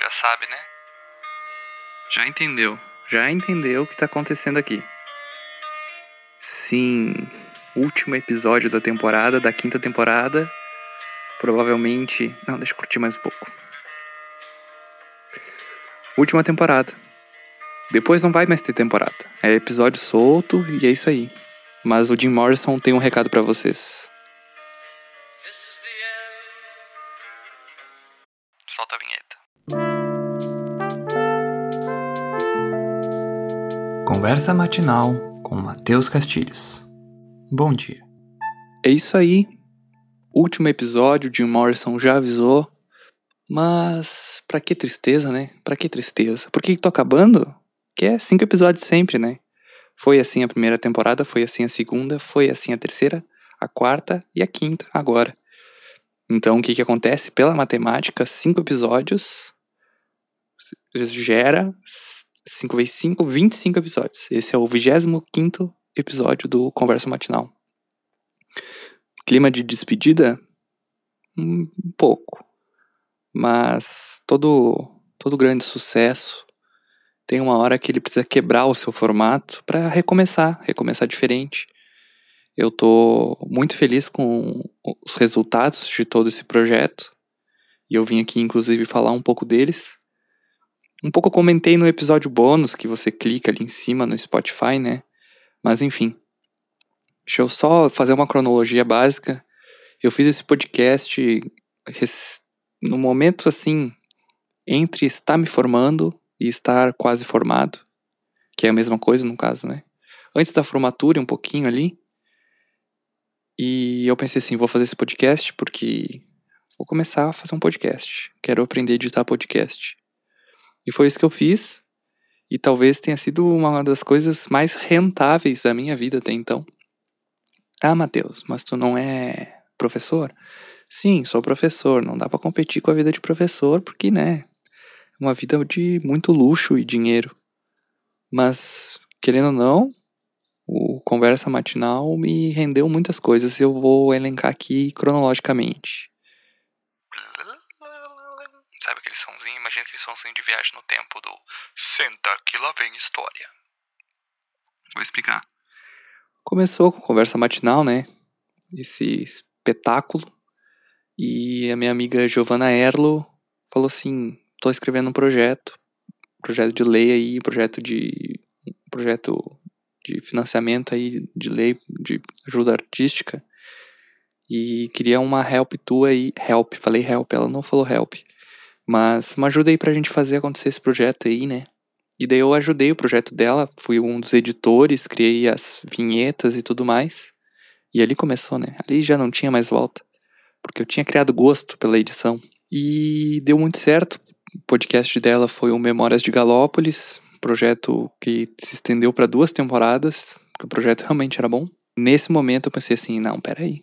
Já sabe, né? Já entendeu. Já entendeu o que tá acontecendo aqui. Sim, último episódio da temporada, da quinta temporada. Provavelmente. Não, deixa eu curtir mais um pouco. Última temporada. Depois não vai mais ter temporada. É episódio solto e é isso aí. Mas o Jim Morrison tem um recado para vocês. Solta a vinheta. Conversa matinal com Matheus Castilhos. Bom dia. É isso aí. Último episódio, Jim Morrison já avisou. Mas pra que tristeza, né? Pra que tristeza? Por que, que tô acabando? Que é cinco episódios sempre, né? Foi assim a primeira temporada, foi assim a segunda, foi assim a terceira, a quarta e a quinta agora. Então o que que acontece? Pela matemática, cinco episódios gera 5 vezes 5, 25 episódios. Esse é o 25 episódio do Conversa Matinal. Clima de despedida? Um pouco. Mas todo, todo grande sucesso tem uma hora que ele precisa quebrar o seu formato para recomeçar, recomeçar diferente. Eu tô muito feliz com os resultados de todo esse projeto. E eu vim aqui, inclusive, falar um pouco deles. Um pouco eu comentei no episódio bônus que você clica ali em cima no Spotify, né? Mas enfim. Deixa eu só fazer uma cronologia básica. Eu fiz esse podcast no momento assim entre estar me formando e estar quase formado, que é a mesma coisa no caso, né? Antes da formatura, um pouquinho ali. E eu pensei assim, vou fazer esse podcast porque vou começar a fazer um podcast. Quero aprender a editar podcast. E foi isso que eu fiz. E talvez tenha sido uma das coisas mais rentáveis da minha vida até então. Ah, Matheus, mas tu não é professor? Sim, sou professor. Não dá para competir com a vida de professor porque, né, uma vida de muito luxo e dinheiro. Mas, querendo ou não, o Conversa Matinal me rendeu muitas coisas e eu vou elencar aqui cronologicamente. Sabe aquele somzinho? Imagina aquele somzinho de viagem no tempo do Senta que lá vem história. Vou explicar. Começou com Conversa Matinal, né? Esse espetáculo. E a minha amiga Giovanna Erlo falou assim: tô escrevendo um projeto, projeto de lei aí, projeto de projeto de financiamento aí de lei de ajuda artística e queria uma help tua aí, help, falei help, ela não falou help, mas uma ajuda aí pra gente fazer acontecer esse projeto aí, né? E daí eu ajudei o projeto dela, fui um dos editores, criei as vinhetas e tudo mais. E ali começou, né? Ali já não tinha mais volta, porque eu tinha criado gosto pela edição. E deu muito certo, o podcast dela foi o Memórias de Galópolis, projeto que se estendeu para duas temporadas, porque o projeto realmente era bom. Nesse momento eu pensei assim, não, peraí,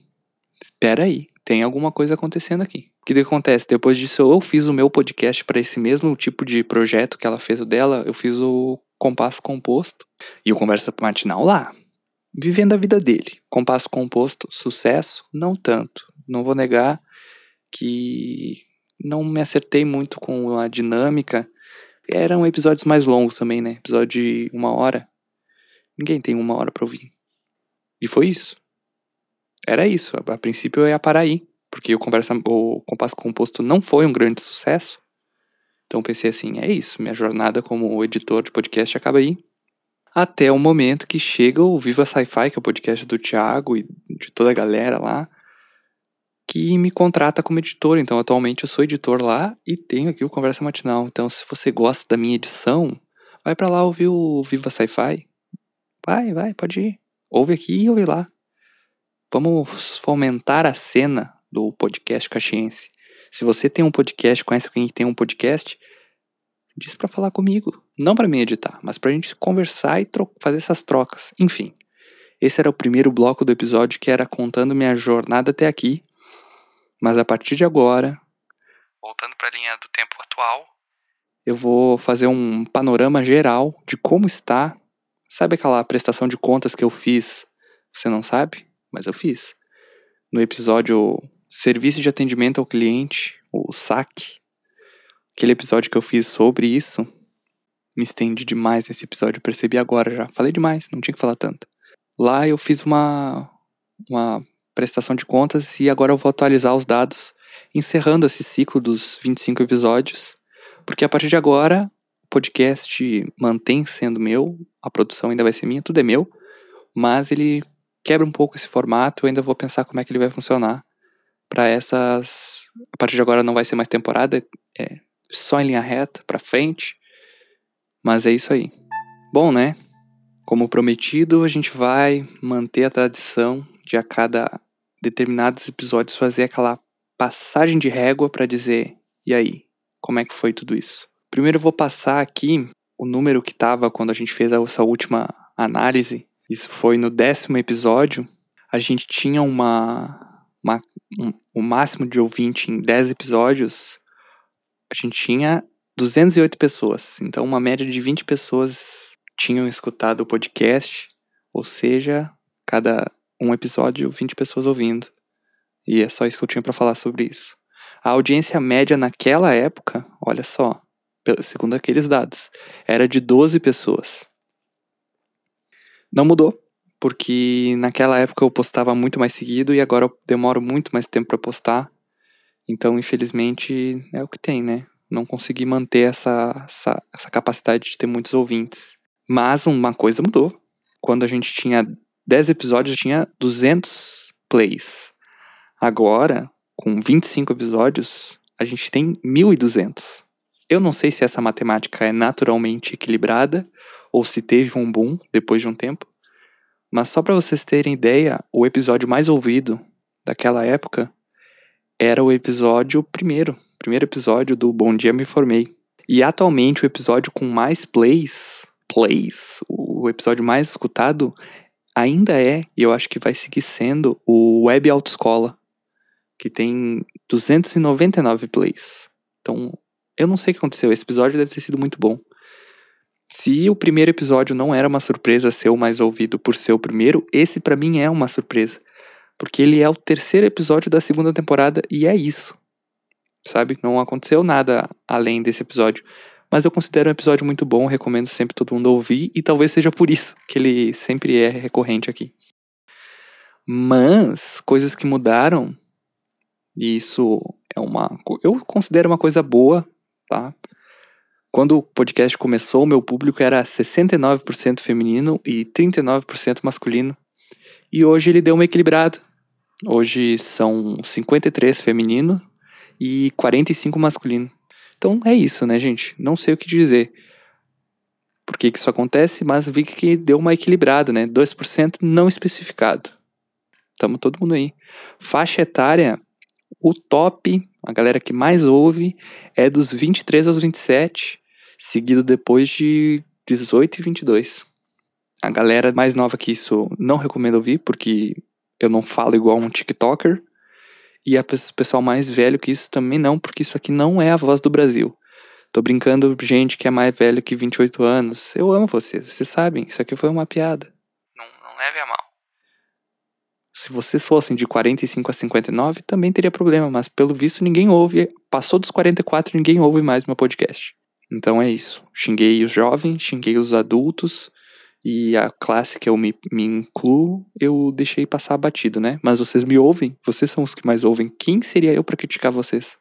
peraí, tem alguma coisa acontecendo aqui. O que, que acontece? Depois disso eu fiz o meu podcast para esse mesmo tipo de projeto que ela fez o dela, eu fiz o Compasso Composto e o Conversa Matinal lá, vivendo a vida dele. Compasso Composto, sucesso? Não tanto. Não vou negar que não me acertei muito com a dinâmica. Eram episódios mais longos também, né? Episódio de uma hora. Ninguém tem uma hora pra ouvir. E foi isso. Era isso. A, a princípio eu ia parar aí. Porque o, conversa, o Compasso Composto não foi um grande sucesso. Então pensei assim, é isso. Minha jornada como editor de podcast acaba aí. Até o momento que chega o Viva Sci-Fi, que é o podcast do Thiago e de toda a galera lá que me contrata como editor. Então, atualmente eu sou editor lá e tenho aqui o Conversa Matinal. Então, se você gosta da minha edição, vai para lá ouvir o Viva Sci-Fi. Vai, vai, pode ir. Ouve aqui e ouve lá. Vamos fomentar a cena do podcast caxiense. Se você tem um podcast, conhece alguém que tem um podcast, diz para falar comigo. Não para mim editar, mas pra gente conversar e fazer essas trocas. Enfim, esse era o primeiro bloco do episódio que era contando minha jornada até aqui mas a partir de agora, voltando para a linha do tempo atual, eu vou fazer um panorama geral de como está. Sabe aquela prestação de contas que eu fiz? Você não sabe? Mas eu fiz. No episódio Serviço de Atendimento ao Cliente, o SAC, aquele episódio que eu fiz sobre isso, me estendi demais nesse episódio, eu percebi agora já. Falei demais, não tinha que falar tanto. Lá eu fiz uma, uma prestação de contas e agora eu vou atualizar os dados, encerrando esse ciclo dos 25 episódios, porque a partir de agora o podcast mantém sendo meu, a produção ainda vai ser minha, tudo é meu, mas ele quebra um pouco esse formato, eu ainda vou pensar como é que ele vai funcionar para essas. A partir de agora não vai ser mais temporada, é só em linha reta, para frente. Mas é isso aí. Bom, né? Como prometido, a gente vai manter a tradição de a cada determinados episódios fazer aquela passagem de régua para dizer: e aí, como é que foi tudo isso? Primeiro eu vou passar aqui o número que estava quando a gente fez essa última análise. Isso foi no décimo episódio. A gente tinha uma, uma um, o máximo de ouvinte em 10 episódios. A gente tinha 208 pessoas. Então, uma média de 20 pessoas tinham escutado o podcast, ou seja, cada um episódio, 20 pessoas ouvindo. E é só isso que eu tinha para falar sobre isso. A audiência média naquela época, olha só, segundo aqueles dados, era de 12 pessoas. Não mudou, porque naquela época eu postava muito mais seguido e agora eu demoro muito mais tempo para postar. Então, infelizmente, é o que tem, né? não consegui manter essa, essa, essa capacidade de ter muitos ouvintes. Mas uma coisa mudou. Quando a gente tinha 10 episódios, tinha 200 plays. Agora, com 25 episódios, a gente tem 1.200. Eu não sei se essa matemática é naturalmente equilibrada ou se teve um boom depois de um tempo. Mas só para vocês terem ideia, o episódio mais ouvido daquela época era o episódio primeiro, primeiro episódio do Bom Dia Me Formei. E atualmente o episódio com mais plays, plays, o episódio mais escutado ainda é, e eu acho que vai seguir sendo, o Web Autoescola, que tem 299 plays. Então, eu não sei o que aconteceu, esse episódio deve ter sido muito bom. Se o primeiro episódio não era uma surpresa ser o mais ouvido por ser o primeiro, esse para mim é uma surpresa. Porque ele é o terceiro episódio da segunda temporada e é isso sabe? Não aconteceu nada além desse episódio. Mas eu considero um episódio muito bom, recomendo sempre todo mundo ouvir, e talvez seja por isso que ele sempre é recorrente aqui. Mas, coisas que mudaram, e isso é uma. Eu considero uma coisa boa, tá? Quando o podcast começou, meu público era 69% feminino e 39% masculino. E hoje ele deu uma equilibrada. Hoje são 53 feminino e 45 masculino. Então é isso, né, gente? Não sei o que dizer. Por que, que isso acontece, mas vi que deu uma equilibrada, né? 2% não especificado. Tamo todo mundo aí. Faixa etária, o top, a galera que mais ouve, é dos 23 aos 27, seguido depois de 18 e 22. A galera mais nova que isso não recomendo ouvir, porque eu não falo igual um TikToker. E a pessoal mais velho que isso também não, porque isso aqui não é a voz do Brasil. Tô brincando, gente que é mais velho que 28 anos. Eu amo vocês, vocês sabem, isso aqui foi uma piada. Não, não leve a mal. Se vocês fossem de 45 a 59, também teria problema, mas pelo visto ninguém ouve. Passou dos 44, ninguém ouve mais meu podcast. Então é isso. Xinguei os jovens, xinguei os adultos, e a classe que eu me, me incluo, eu deixei passar batido, né? Mas vocês me ouvem, vocês são os que mais ouvem. Quem seria eu para criticar vocês?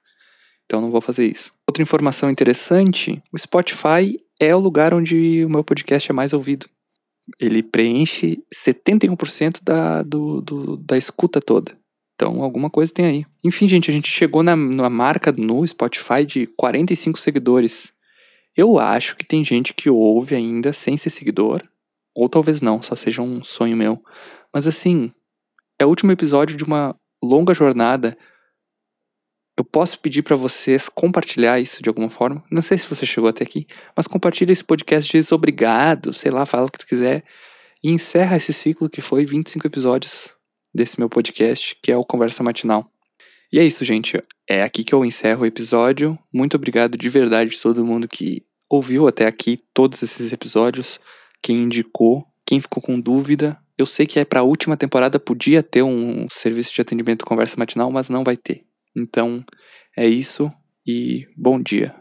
Então não vou fazer isso. Outra informação interessante: o Spotify é o lugar onde o meu podcast é mais ouvido. Ele preenche 71% da, do, do, da escuta toda. Então, alguma coisa tem aí. Enfim, gente, a gente chegou na, na marca no Spotify de 45 seguidores. Eu acho que tem gente que ouve ainda sem ser seguidor, ou talvez não, só seja um sonho meu. Mas assim, é o último episódio de uma longa jornada. Eu posso pedir para vocês compartilhar isso de alguma forma. Não sei se você chegou até aqui, mas compartilha esse podcast diz obrigado, sei lá, fala o que tu quiser. E encerra esse ciclo que foi 25 episódios desse meu podcast, que é o Conversa Matinal. E é isso, gente. É aqui que eu encerro o episódio. Muito obrigado de verdade a todo mundo que ouviu até aqui todos esses episódios quem indicou, quem ficou com dúvida. Eu sei que é para a última temporada podia ter um serviço de atendimento conversa matinal, mas não vai ter. Então, é isso e bom dia.